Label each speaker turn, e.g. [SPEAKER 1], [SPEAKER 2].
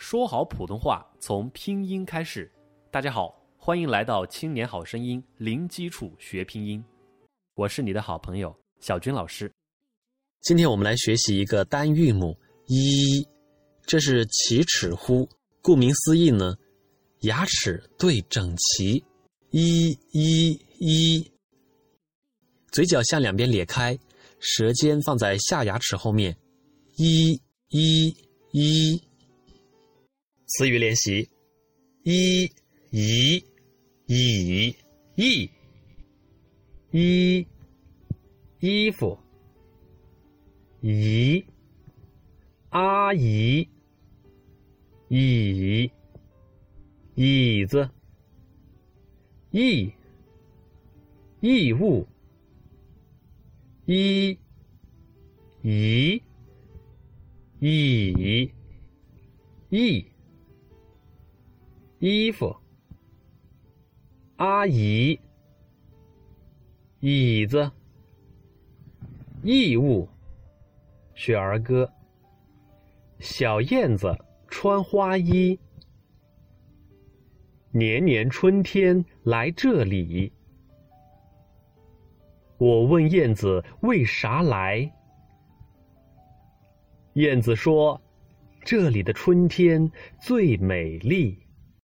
[SPEAKER 1] 说好普通话从拼音开始。大家好，欢迎来到《青年好声音》，零基础学拼音。我是你的好朋友小军老师。
[SPEAKER 2] 今天我们来学习一个单韵母“一”，这是齐齿呼。顾名思义呢，牙齿对整齐，一一一，嘴角向两边咧开，舌尖放在下牙齿后面，一一一。词语练习：一、一、以、意、一、衣服、姨、阿姨、椅、椅子、义、义务、一、姨、以、义。衣服，阿姨，椅子，义务，学儿歌。小燕子穿花衣，年年春天来这里。我问燕子为啥来，燕子说：“这里的春天最美丽。”